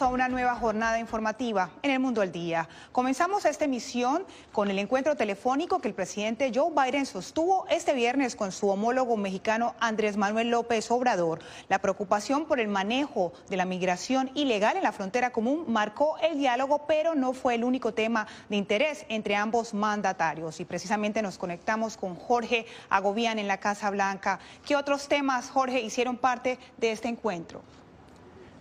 A una nueva jornada informativa en el Mundo al Día. Comenzamos esta emisión con el encuentro telefónico que el presidente Joe Biden sostuvo este viernes con su homólogo mexicano Andrés Manuel López Obrador. La preocupación por el manejo de la migración ilegal en la frontera común marcó el diálogo, pero no fue el único tema de interés entre ambos mandatarios. Y precisamente nos conectamos con Jorge Agobián en la Casa Blanca. ¿Qué otros temas, Jorge, hicieron parte de este encuentro?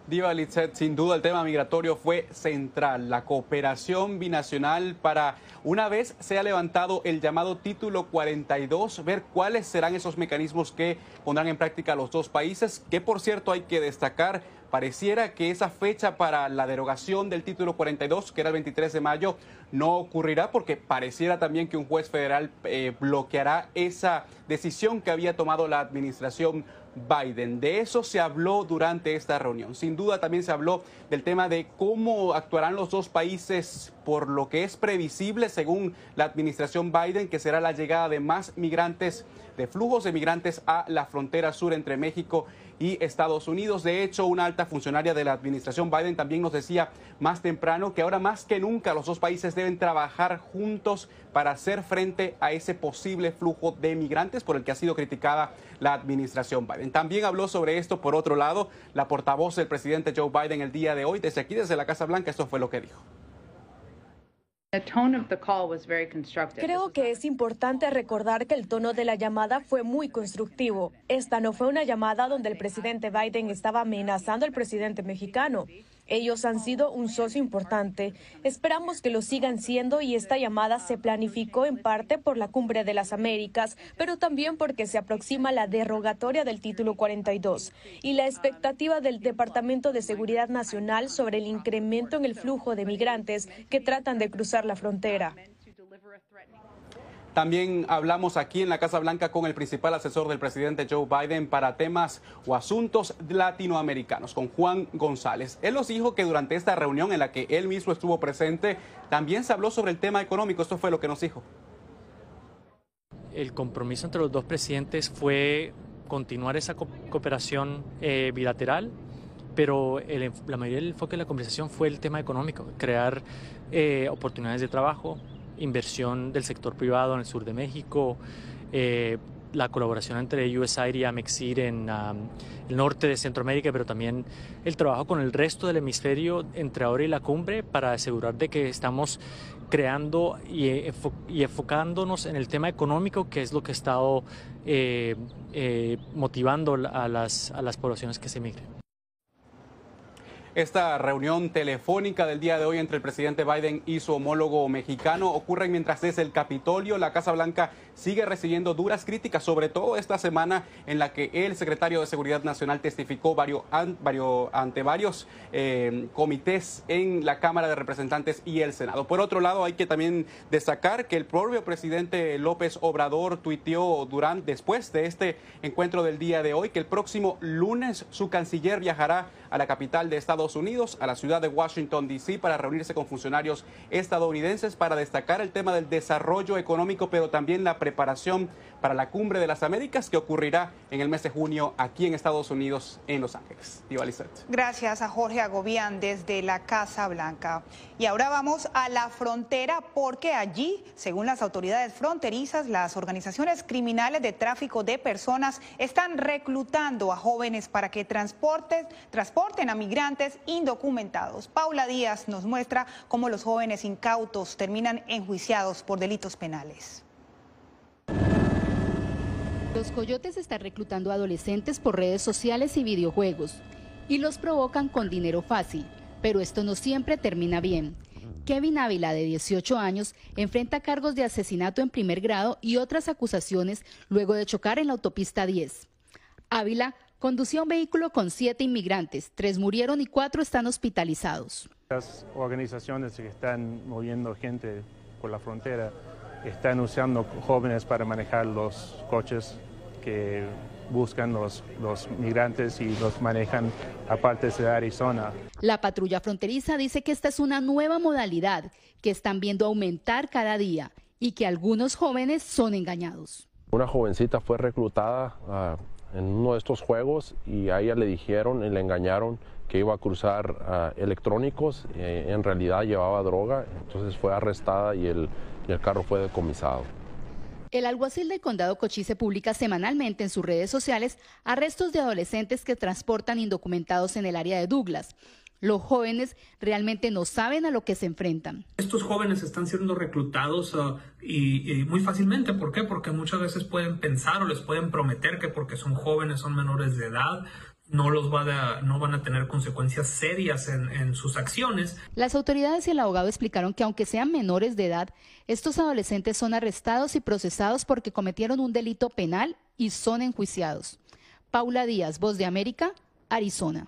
Diva Litzet, sin duda el tema migratorio fue central. La cooperación binacional para, una vez se ha levantado el llamado título 42, ver cuáles serán esos mecanismos que pondrán en práctica los dos países, que por cierto hay que destacar, pareciera que esa fecha para la derogación del título 42, que era el 23 de mayo, no ocurrirá porque pareciera también que un juez federal eh, bloqueará esa decisión que había tomado la administración Biden. De eso se habló durante esta reunión. Sin duda también se habló del tema de cómo actuarán los dos países por lo que es previsible según la administración Biden, que será la llegada de más migrantes, de flujos de migrantes a la frontera sur entre México y Estados Unidos. De hecho, una alta funcionaria de la administración Biden también nos decía más temprano que ahora más que nunca los dos países deben trabajar juntos para hacer frente a ese posible flujo de migrantes por el que ha sido criticada la administración Biden. También habló sobre esto, por otro lado, la portavoz del presidente Joe Biden el día de hoy, desde aquí, desde la Casa Blanca, esto fue lo que dijo. Creo que es importante recordar que el tono de la llamada fue muy constructivo. Esta no fue una llamada donde el presidente Biden estaba amenazando al presidente mexicano. Ellos han sido un socio importante. Esperamos que lo sigan siendo y esta llamada se planificó en parte por la Cumbre de las Américas, pero también porque se aproxima la derogatoria del título 42 y la expectativa del Departamento de Seguridad Nacional sobre el incremento en el flujo de migrantes que tratan de cruzar la frontera. También hablamos aquí en la Casa Blanca con el principal asesor del presidente Joe Biden para temas o asuntos latinoamericanos, con Juan González. Él nos dijo que durante esta reunión en la que él mismo estuvo presente, también se habló sobre el tema económico. Esto fue lo que nos dijo. El compromiso entre los dos presidentes fue continuar esa cooperación eh, bilateral, pero la mayoría del enfoque de la conversación fue el tema económico, crear eh, oportunidades de trabajo, inversión del sector privado en el sur de México, eh, la colaboración entre USAID y Amexir en el norte de Centroamérica, pero también el trabajo con el resto del hemisferio entre ahora y la cumbre para asegurar de que estamos creando y, enfocándonos en el tema económico, que es lo que ha estado eh, eh, motivando a las, a las poblaciones que se migren. Esta reunión telefónica del día de hoy entre el presidente Biden y su homólogo mexicano ocurre mientras desde el Capitolio la Casa Blanca sigue recibiendo duras críticas, sobre todo esta semana en la que el secretario de Seguridad Nacional testificó varios, ante varios eh, comités en la Cámara de Representantes y el Senado. Por otro lado, hay que también destacar que el propio presidente López Obrador tuiteó durante, después de este encuentro del día de hoy que el próximo lunes su canciller viajará a la capital de Estados Unidos, a la ciudad de Washington, D.C., para reunirse con funcionarios estadounidenses para destacar el tema del desarrollo económico, pero también la preparación para la Cumbre de las Américas que ocurrirá en el mes de junio aquí en Estados Unidos, en Los Ángeles. Gracias a Jorge Agobián desde la Casa Blanca. Y ahora vamos a la frontera porque allí, según las autoridades fronterizas, las organizaciones criminales de tráfico de personas están reclutando a jóvenes para que transporten, transporten a migrantes indocumentados. Paula Díaz nos muestra cómo los jóvenes incautos terminan enjuiciados por delitos penales. Los coyotes están reclutando adolescentes por redes sociales y videojuegos y los provocan con dinero fácil, pero esto no siempre termina bien. Kevin Ávila, de 18 años, enfrenta cargos de asesinato en primer grado y otras acusaciones luego de chocar en la autopista 10. Ávila conducía un vehículo con siete inmigrantes, tres murieron y cuatro están hospitalizados. Las organizaciones que están moviendo gente por la frontera están usando jóvenes para manejar los coches que buscan los, los migrantes y los manejan a partes de Arizona. La patrulla fronteriza dice que esta es una nueva modalidad que están viendo aumentar cada día y que algunos jóvenes son engañados. Una jovencita fue reclutada uh, en uno de estos juegos y a ella le dijeron y le engañaron que iba a cruzar uh, electrónicos, eh, en realidad llevaba droga, entonces fue arrestada y el, y el carro fue decomisado. El alguacil del condado Cochise publica semanalmente en sus redes sociales arrestos de adolescentes que transportan indocumentados en el área de Douglas. Los jóvenes realmente no saben a lo que se enfrentan. Estos jóvenes están siendo reclutados uh, y, y, muy fácilmente. ¿Por qué? Porque muchas veces pueden pensar o les pueden prometer que porque son jóvenes, son menores de edad, no, los va a, no van a tener consecuencias serias en, en, sus acciones. Las autoridades y el abogado explicaron que aunque sean menores de edad, estos adolescentes son arrestados y procesados porque cometieron un delito penal y son enjuiciados. Paula Díaz, Voz de América, Arizona.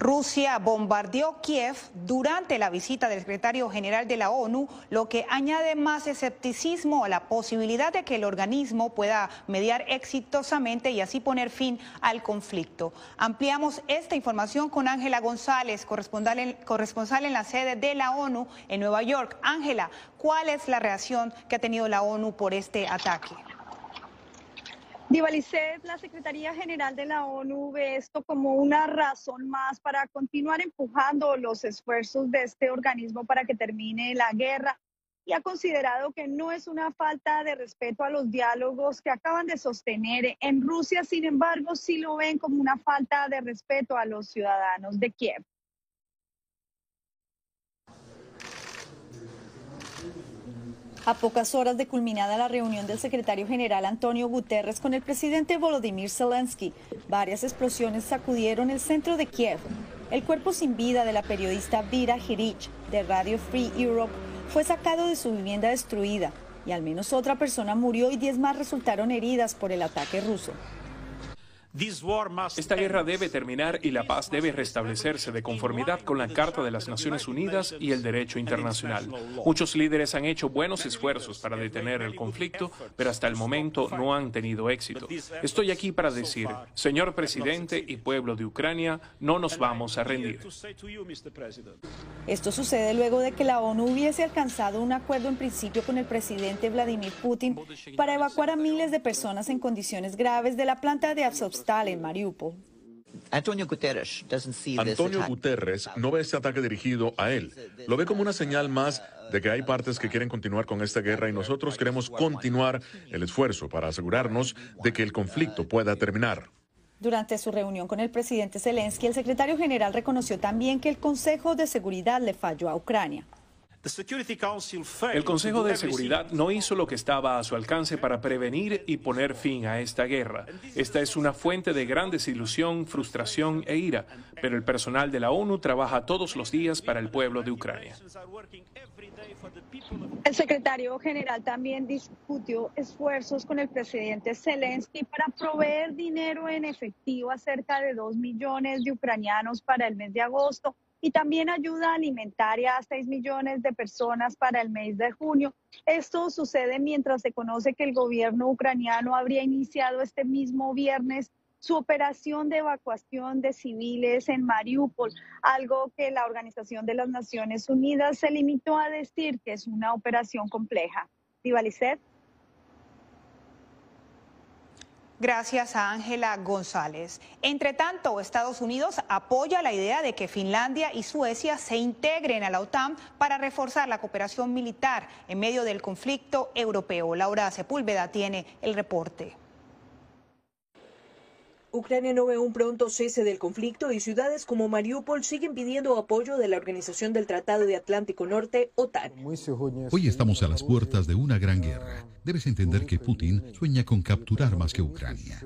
Rusia bombardeó Kiev durante la visita del secretario general de la ONU, lo que añade más escepticismo a la posibilidad de que el organismo pueda mediar exitosamente y así poner fin al conflicto. Ampliamos esta información con Ángela González, corresponsal en, la sede de la ONU en Nueva York. Ángela, ¿cuál es la reacción que ha tenido la ONU por este ataque? Divalicet, la Secretaría General de la ONU ve esto como una razón más para continuar empujando los esfuerzos de este organismo para que termine la guerra y ha considerado que no es una falta de respeto a los diálogos que acaban de sostener en Rusia, sin embargo, sí lo ven como una falta de respeto a los ciudadanos de Kiev. A pocas horas de culminada la reunión del secretario general Antonio Guterres con el presidente Volodymyr Zelensky, varias explosiones sacudieron el centro de Kiev. El cuerpo sin vida de la periodista Vira Hirich de Radio Free Europe fue sacado de su vivienda destruida y al menos otra persona murió y 10 más resultaron heridas por el ataque ruso. Esta guerra debe terminar y la paz debe restablecerse de conformidad con la Carta de las Naciones Unidas y el derecho internacional. Muchos líderes han hecho buenos esfuerzos para detener el conflicto, pero hasta el momento no han tenido éxito. Estoy aquí para decir, señor presidente y pueblo de Ucrania, no nos vamos a rendir. Esto sucede luego de que la ONU hubiese alcanzado un acuerdo en principio con el presidente Vladimir Putin para evacuar a miles de personas en condiciones graves de la planta de absorción en Mariupol. Antonio Guterres no ve este ataque dirigido a él. Lo ve como una señal más de que hay partes que quieren continuar con esta guerra y nosotros queremos continuar el esfuerzo para asegurarnos de que el conflicto pueda terminar. Durante su reunión con el presidente Zelensky, el secretario general reconoció también que el Consejo de Seguridad le falló a Ucrania. El Consejo de Seguridad no hizo lo que estaba a su alcance para prevenir y poner fin a esta guerra. Esta es una fuente de gran desilusión, frustración e ira, pero el personal de la ONU trabaja todos los días para el pueblo de Ucrania. El secretario general también discutió esfuerzos con el presidente Zelensky para proveer dinero en efectivo a cerca de dos millones de ucranianos para el mes de agosto y también ayuda alimentaria a 6 millones de personas para el mes de junio. Esto sucede mientras se conoce que el gobierno ucraniano habría iniciado este mismo viernes su operación de evacuación de civiles en Mariupol, algo que la Organización de las Naciones Unidas se limitó a decir que es una operación compleja. Divalicet. Gracias a Ángela González. Entre tanto, Estados Unidos apoya la idea de que Finlandia y Suecia se integren a la OTAN para reforzar la cooperación militar en medio del conflicto europeo. Laura Sepúlveda tiene el reporte. Ucrania no ve un pronto cese del conflicto y ciudades como Mariupol siguen pidiendo apoyo de la Organización del Tratado de Atlántico Norte, OTAN. Hoy estamos a las puertas de una gran guerra. Debes entender que Putin sueña con capturar más que Ucrania.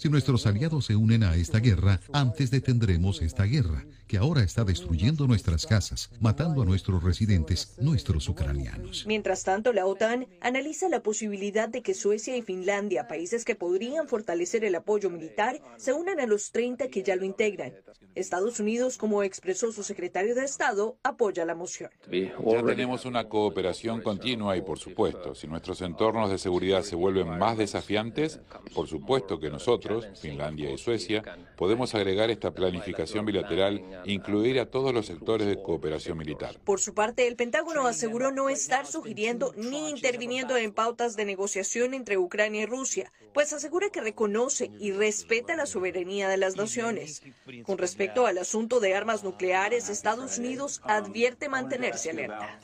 Si nuestros aliados se unen a esta guerra, antes detendremos esta guerra, que ahora está destruyendo nuestras casas, matando a nuestros residentes, nuestros ucranianos. Mientras tanto, la OTAN analiza la posibilidad de que Suecia y Finlandia, países que podrían fortalecer el apoyo militar, se unan a los 30 que ya lo integran. Estados Unidos, como expresó su secretario de Estado, apoya la moción. Ya tenemos una cooperación continua y, por supuesto, si nuestros entornos de seguridad se vuelven más desafiantes, por supuesto que nosotros, Finlandia y Suecia, podemos agregar esta planificación bilateral e incluir a todos los sectores de cooperación militar. Por su parte, el Pentágono aseguró no estar sugiriendo ni interviniendo en pautas de negociación entre Ucrania y Rusia, pues asegura que reconoce y respeta la soberanía de las naciones. Con respecto al asunto de armas nucleares, Estados Unidos advierte mantenerse alerta.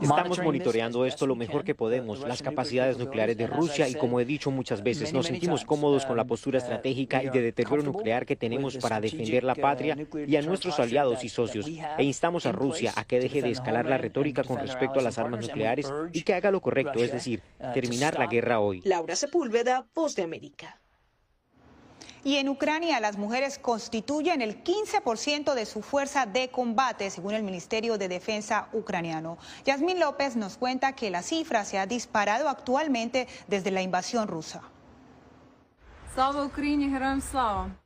Estamos monitoreando esto lo mejor que podemos, las capacidades nucleares de Rusia y como he dicho muchas veces, nos sentimos cómodos con la postura estratégica y de deterioro nuclear que tenemos para defender la patria y a nuestros aliados y socios, e instamos a Rusia a que deje de escalar la retórica con respecto a las armas nucleares y que haga lo correcto, es decir, terminar la guerra hoy. Laura Sepúlveda, Voz de América. Y en Ucrania las mujeres constituyen el 15% de su fuerza de combate, según el Ministerio de Defensa ucraniano. Yasmín López nos cuenta que la cifra se ha disparado actualmente desde la invasión rusa.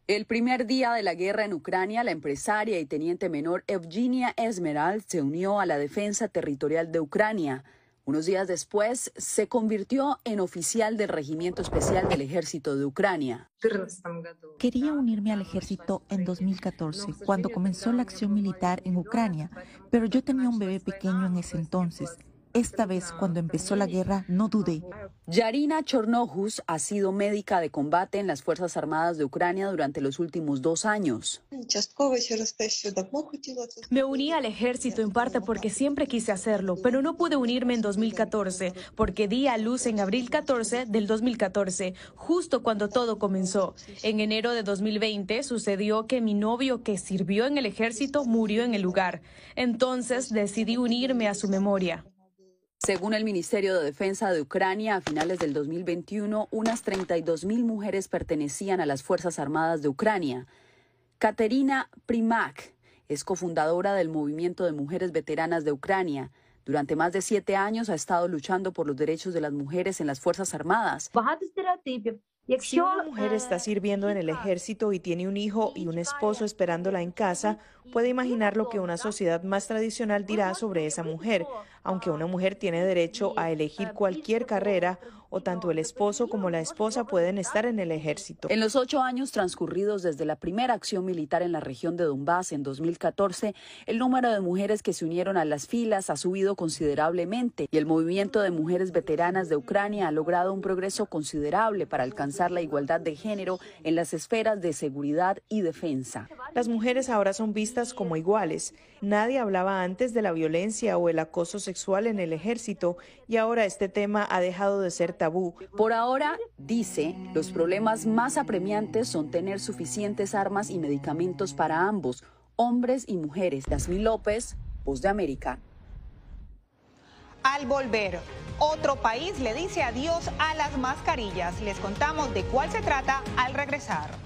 El primer día de la guerra en Ucrania, la empresaria y teniente menor Evgenia Esmerald se unió a la defensa territorial de Ucrania. Unos días después, se convirtió en oficial del Regimiento Especial del Ejército de Ucrania. Quería unirme al ejército en 2014, cuando comenzó la acción militar en Ucrania, pero yo tenía un bebé pequeño en ese entonces esta vez, cuando empezó la guerra, no dudé. Yarina Chornohus ha sido médica de combate en las Fuerzas Armadas de Ucrania durante los últimos dos años. Me uní al ejército en parte porque siempre quise hacerlo, pero no pude unirme en 2014 porque di a luz en abril 14 del 2014, justo cuando todo comenzó. En enero de 2020 sucedió que mi novio que sirvió en el ejército murió en el lugar. Entonces decidí unirme a su memoria. Según el Ministerio de Defensa de Ucrania, a finales del 2021, unas 32 mil mujeres pertenecían a las Fuerzas Armadas de Ucrania. Katerina Primak es cofundadora del Movimiento de Mujeres Veteranas de Ucrania. Durante más de siete años ha estado luchando por los derechos de las mujeres en las Fuerzas Armadas. Si una mujer está sirviendo en el ejército y tiene un hijo y un esposo esperándola en casa, puede imaginar lo que una sociedad más tradicional dirá sobre esa mujer, aunque una mujer tiene derecho a elegir cualquier carrera o tanto el esposo como la esposa pueden estar en el ejército. En los ocho años transcurridos desde la primera acción militar en la región de Donbass en 2014, el número de mujeres que se unieron a las filas ha subido considerablemente y el movimiento de mujeres veteranas de Ucrania ha logrado un progreso considerable para alcanzar la igualdad de género en las esferas de seguridad y defensa. Las mujeres ahora son vistas como iguales. Nadie hablaba antes de la violencia o el acoso sexual en el ejército y ahora este tema ha dejado de ser Por ahora, dice, los problemas más apremiantes son tener suficientes armas y medicamentos para ambos, hombres y mujeres. Yasmín López, Voz de América. Al volver, otro país le dice adiós a las mascarillas. Les contamos de cuál se trata al regresar.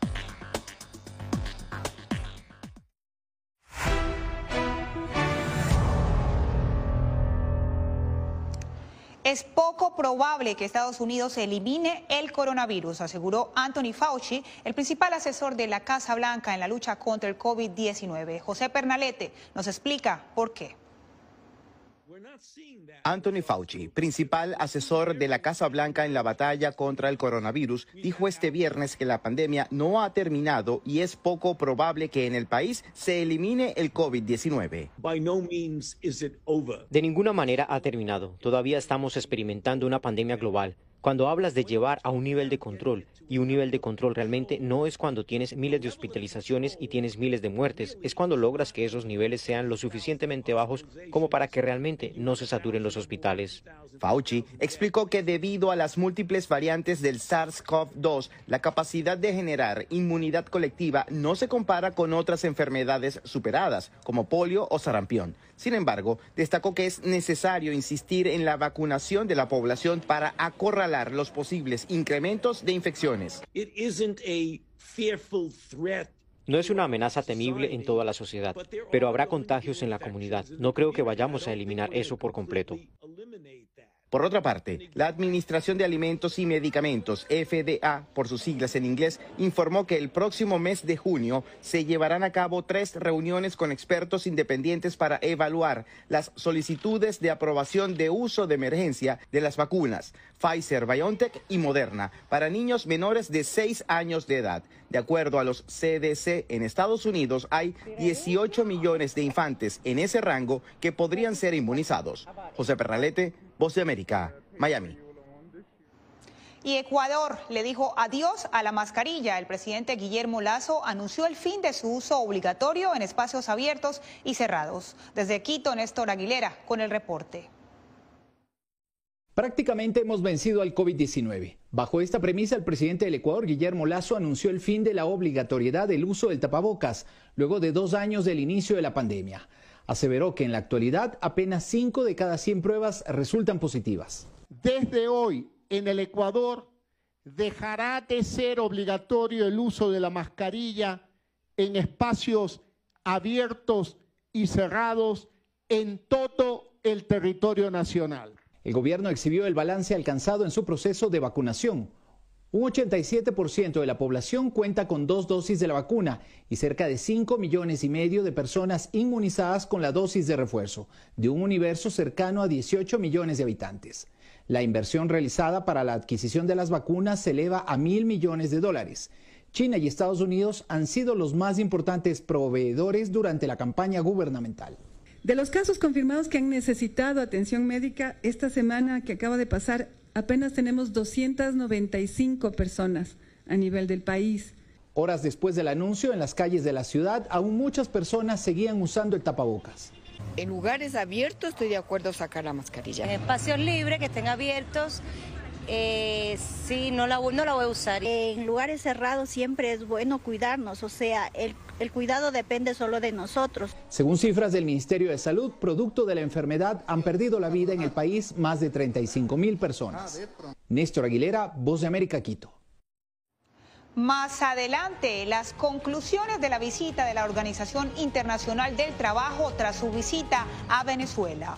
Es poco probable que Estados Unidos elimine el coronavirus, aseguró Anthony Fauci, el principal asesor de la Casa Blanca en la lucha contra el COVID-19. José Pernalete nos explica por qué. Anthony Fauci, principal asesor de la Casa Blanca en la batalla contra el coronavirus, dijo este viernes que la pandemia no ha terminado y es poco probable que en el país se elimine el COVID-19. De ninguna manera ha terminado. Todavía estamos experimentando una pandemia global. Cuando hablas de llevar a un nivel de control, y un nivel de control realmente no es cuando tienes miles de hospitalizaciones y tienes miles de muertes, es cuando logras que esos niveles sean lo suficientemente bajos como para que realmente no se saturen los hospitales. Fauci explicó que debido a las múltiples variantes del SARS-CoV-2, la capacidad de generar inmunidad colectiva no se compara con otras enfermedades superadas, como polio o sarampión. Sin embargo, destacó que es necesario insistir en la vacunación de la población para acorralar los posibles incrementos de infecciones. No es una amenaza temible en toda la sociedad, pero habrá contagios en la comunidad. No creo que vayamos a eliminar eso por completo. Por otra parte, la Administración de Alimentos y Medicamentos, FDA, por sus siglas en inglés, informó que el próximo mes de junio se llevarán a cabo tres reuniones con expertos independientes para evaluar las solicitudes de aprobación de uso de emergencia de las vacunas Pfizer, BioNTech y Moderna para niños menores de 6 años de edad. De acuerdo a los CDC, en Estados Unidos hay 18 millones de infantes en ese rango que podrían ser inmunizados. José Perralete, Voz de América, Miami. Y Ecuador le dijo adiós a la mascarilla. El presidente Guillermo Lazo anunció el fin de su uso obligatorio en espacios abiertos y cerrados. Desde Quito, Néstor Aguilera con el reporte. Prácticamente hemos vencido al COVID-19. Bajo esta premisa, el presidente del Ecuador, Guillermo Lazo, anunció el fin de la obligatoriedad del uso del tapabocas, luego de dos años del inicio de la pandemia. Aseveró que en la actualidad apenas 5 de cada 100 pruebas resultan positivas. Desde hoy, en el Ecuador, dejará de ser obligatorio el uso de la mascarilla en espacios abiertos y cerrados en todo el territorio nacional. El gobierno exhibió el balance alcanzado en su proceso de vacunación. Un 87% de la población cuenta con dos dosis de la vacuna y cerca de 5 millones y medio de personas inmunizadas con la dosis de refuerzo, de un universo cercano a 18 millones de habitantes. La inversión realizada para la adquisición de las vacunas se eleva a mil millones de dólares. China y Estados Unidos han sido los más importantes proveedores durante la campaña gubernamental. De los casos confirmados que han necesitado atención médica, esta semana que acaba de pasar, apenas tenemos 295 personas a nivel del país. Horas después del anuncio, en las calles de la ciudad, aún muchas personas seguían usando el tapabocas. En lugares abiertos estoy de acuerdo sacar la mascarilla. En espacios libres que estén abiertos eh, sí, no la, no la voy a usar. En lugares cerrados siempre es bueno cuidarnos, o sea, el, el cuidado depende solo de nosotros. Según cifras del Ministerio de Salud, producto de la enfermedad, han perdido la vida en el país más de 35 mil personas. Néstor Aguilera, Voz de América, Quito. Más adelante, las conclusiones de la visita de la Organización Internacional del Trabajo tras su visita a Venezuela.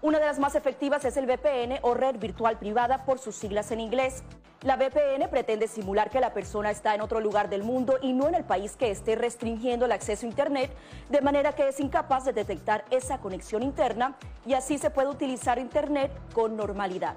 Una de las más efectivas es el VPN o red virtual privada por sus siglas en inglés. La VPN pretende simular que la persona está en otro lugar del mundo y no en el país que esté restringiendo el acceso a Internet, de manera que es incapaz de detectar esa conexión interna y así se puede utilizar Internet con normalidad.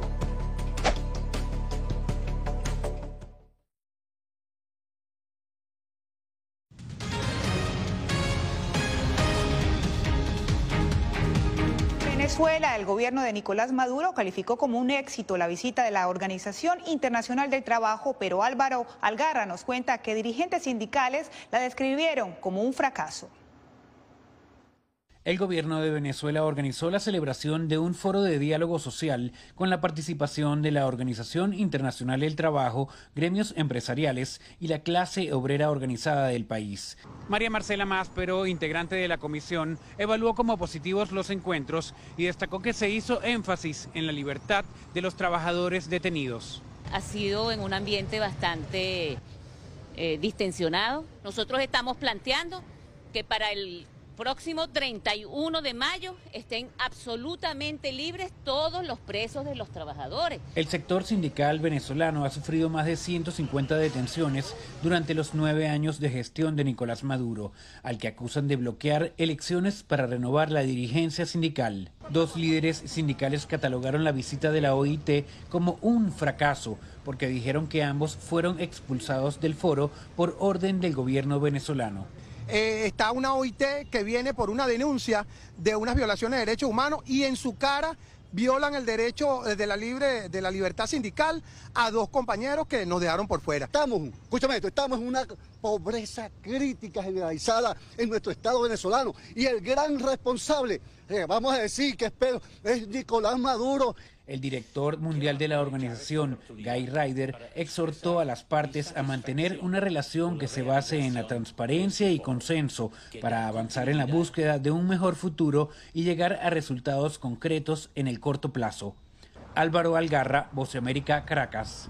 El gobierno de Nicolás Maduro calificó como un éxito la visita de la Organización Internacional del Trabajo, pero Álvaro Algarra nos cuenta que dirigentes sindicales la describieron como un fracaso. El gobierno de Venezuela organizó la celebración de un foro de diálogo social con la participación de la Organización Internacional del Trabajo, gremios empresariales y la clase obrera organizada del país. María Marcela Máspero, integrante de la comisión, evaluó como positivos los encuentros y destacó que se hizo énfasis en la libertad de los trabajadores detenidos. Ha sido en un ambiente bastante eh, distensionado. Nosotros estamos planteando que para el próximo 31 de mayo estén absolutamente libres todos los presos de los trabajadores. El sector sindical venezolano ha sufrido más de 150 detenciones durante los nueve años de gestión de Nicolás Maduro, al que acusan de bloquear elecciones para renovar la dirigencia sindical. Dos líderes sindicales catalogaron la visita de la OIT como un fracaso porque dijeron que ambos fueron expulsados del foro por orden del gobierno venezolano. Eh, está una OIT que viene por una denuncia de unas violaciones de derechos humanos y en su cara violan el derecho de la libre de la libertad sindical a dos compañeros que nos dejaron por fuera. Estamos, escúchame esto, estamos en una pobreza crítica generalizada en nuestro estado venezolano y el gran responsable, eh, vamos a decir que espero, es Nicolás Maduro el director mundial de la organización, Guy Ryder, exhortó a las partes a mantener una relación que se base en la transparencia y consenso para avanzar en la búsqueda de un mejor futuro y llegar a resultados concretos en el corto plazo. Álvaro Algarra, Voce América, Caracas.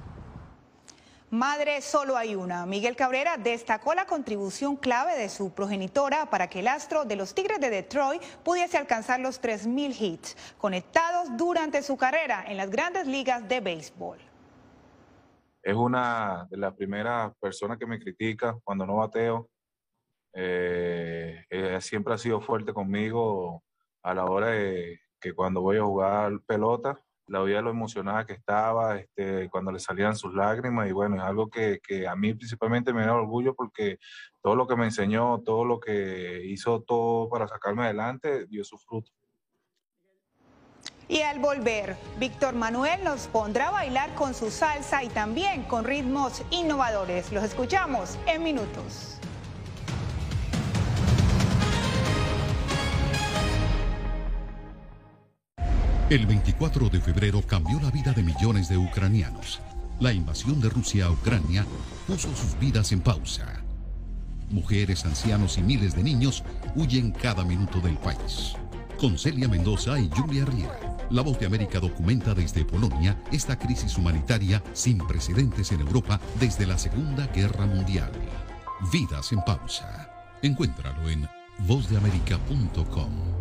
Madre solo hay una. Miguel Cabrera destacó la contribución clave de su progenitora para que el astro de los Tigres de Detroit pudiese alcanzar los 3.000 hits conectados durante su carrera en las grandes ligas de béisbol. Es una de las primeras personas que me critica cuando no bateo. Eh, siempre ha sido fuerte conmigo a la hora de que cuando voy a jugar pelota la veía lo emocionada que estaba, este, cuando le salían sus lágrimas y bueno, es algo que, que, a mí principalmente me da orgullo porque todo lo que me enseñó, todo lo que hizo todo para sacarme adelante, dio su fruto. Y al volver, Víctor Manuel nos pondrá a bailar con su salsa y también con ritmos innovadores. Los escuchamos en minutos. El 24 de febrero cambió la vida de millones de ucranianos. La invasión de Rusia a Ucrania puso sus vidas en pausa. Mujeres, ancianos y miles de niños huyen cada minuto del país. con Celia Mendoza y Julia Riera. La Voz de América documenta desde Polonia esta crisis humanitaria sin precedentes en Europa desde la Segunda Guerra Mundial. Vidas en pausa. Encuéntralo en vozdeamerica.com.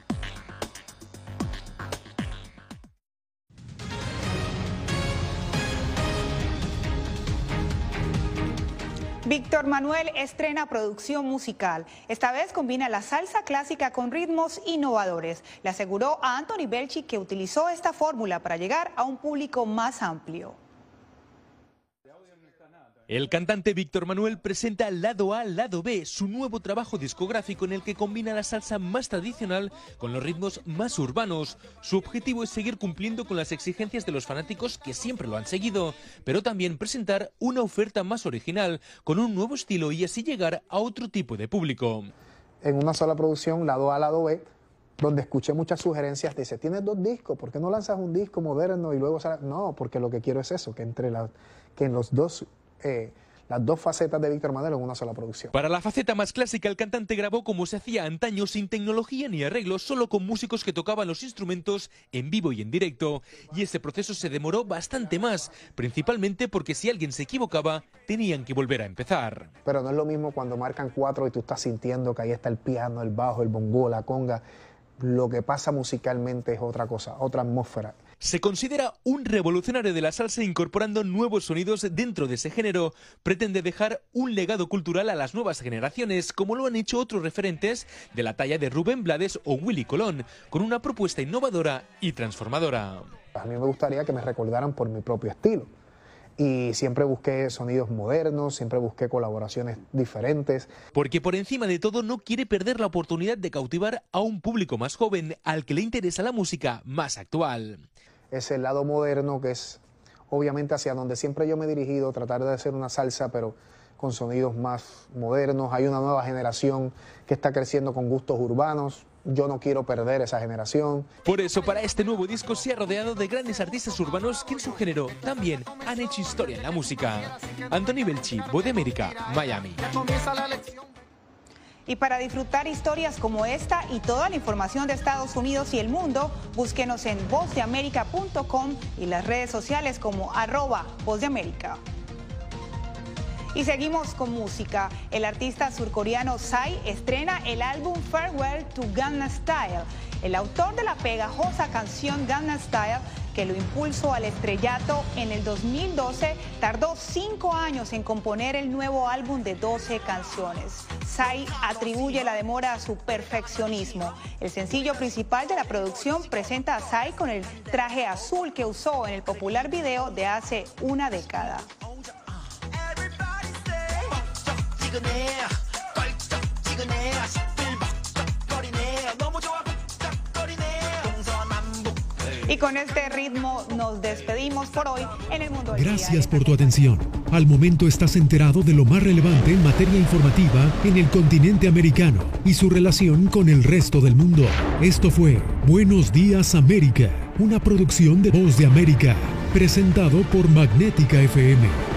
Víctor Manuel estrena producción musical. Esta vez combina la salsa clásica con ritmos innovadores. Le aseguró a Anthony Belchi que utilizó esta fórmula para llegar a un público más amplio. El cantante Víctor Manuel presenta Lado A, Lado B, su nuevo trabajo discográfico en el que combina la salsa más tradicional con los ritmos más urbanos. Su objetivo es seguir cumpliendo con las exigencias de los fanáticos que siempre lo han seguido, pero también presentar una oferta más original, con un nuevo estilo y así llegar a otro tipo de público. En una sola producción, Lado A, Lado B, donde escuché muchas sugerencias, dice, tienes dos discos, ¿por qué no lanzas un disco moderno y luego... No, porque lo que quiero es eso, que entre la, que en los dos eh, las dos facetas de Víctor Manuel en una sola producción. Para la faceta más clásica, el cantante grabó como se hacía antaño, sin tecnología ni arreglos, solo con músicos que tocaban los instrumentos en vivo y en directo. Y ese proceso se demoró bastante más, principalmente porque si alguien se equivocaba, tenían que volver a empezar. Pero no es lo mismo cuando marcan cuatro y tú estás sintiendo que ahí está el piano, el bajo, el bongo, la conga. Lo que pasa musicalmente es otra cosa, otra atmósfera. Se considera un revolucionario de la salsa incorporando nuevos sonidos dentro de ese género. Pretende dejar un legado cultural a las nuevas generaciones, como lo han hecho otros referentes de la talla de Rubén Blades o Willy Colón, con una propuesta innovadora y transformadora. A mí me gustaría que me recordaran por mi propio estilo y siempre busqué sonidos modernos, siempre busqué colaboraciones diferentes. Porque por encima de todo no quiere perder la oportunidad de cautivar a un público más joven al que le interesa la música más actual es el lado moderno, que es obviamente hacia donde siempre yo me he dirigido, tratar de hacer una salsa, pero con sonidos más modernos. Hay una nueva generación que está creciendo con gustos urbanos. Yo no quiero perder esa generación. Por eso, para este nuevo disco se ha rodeado de grandes artistas urbanos que en su género también han hecho historia en la música. Anthony Belchi, Voz de América, Miami. Y para disfrutar historias como esta y toda la información de Estados Unidos y el mundo, búsquenos en vozdeamerica.com y las redes sociales como arroba vozdeamerica. Y seguimos con música. El artista surcoreano Psy estrena el álbum Farewell to Gangnam Style. El autor de la pegajosa canción Gangnam Style que lo impulsó al estrellato en el 2012, tardó cinco años en componer el nuevo álbum de 12 canciones. Sai atribuye la demora a su perfeccionismo. El sencillo principal de la producción presenta a Sai con el traje azul que usó en el popular video de hace una década. Y con este ritmo nos despedimos por hoy en el mundo del Gracias por tu atención. Al momento estás enterado de lo más relevante en materia informativa en el continente americano y su relación con el resto del mundo. Esto fue Buenos Días América, una producción de Voz de América, presentado por Magnética FM.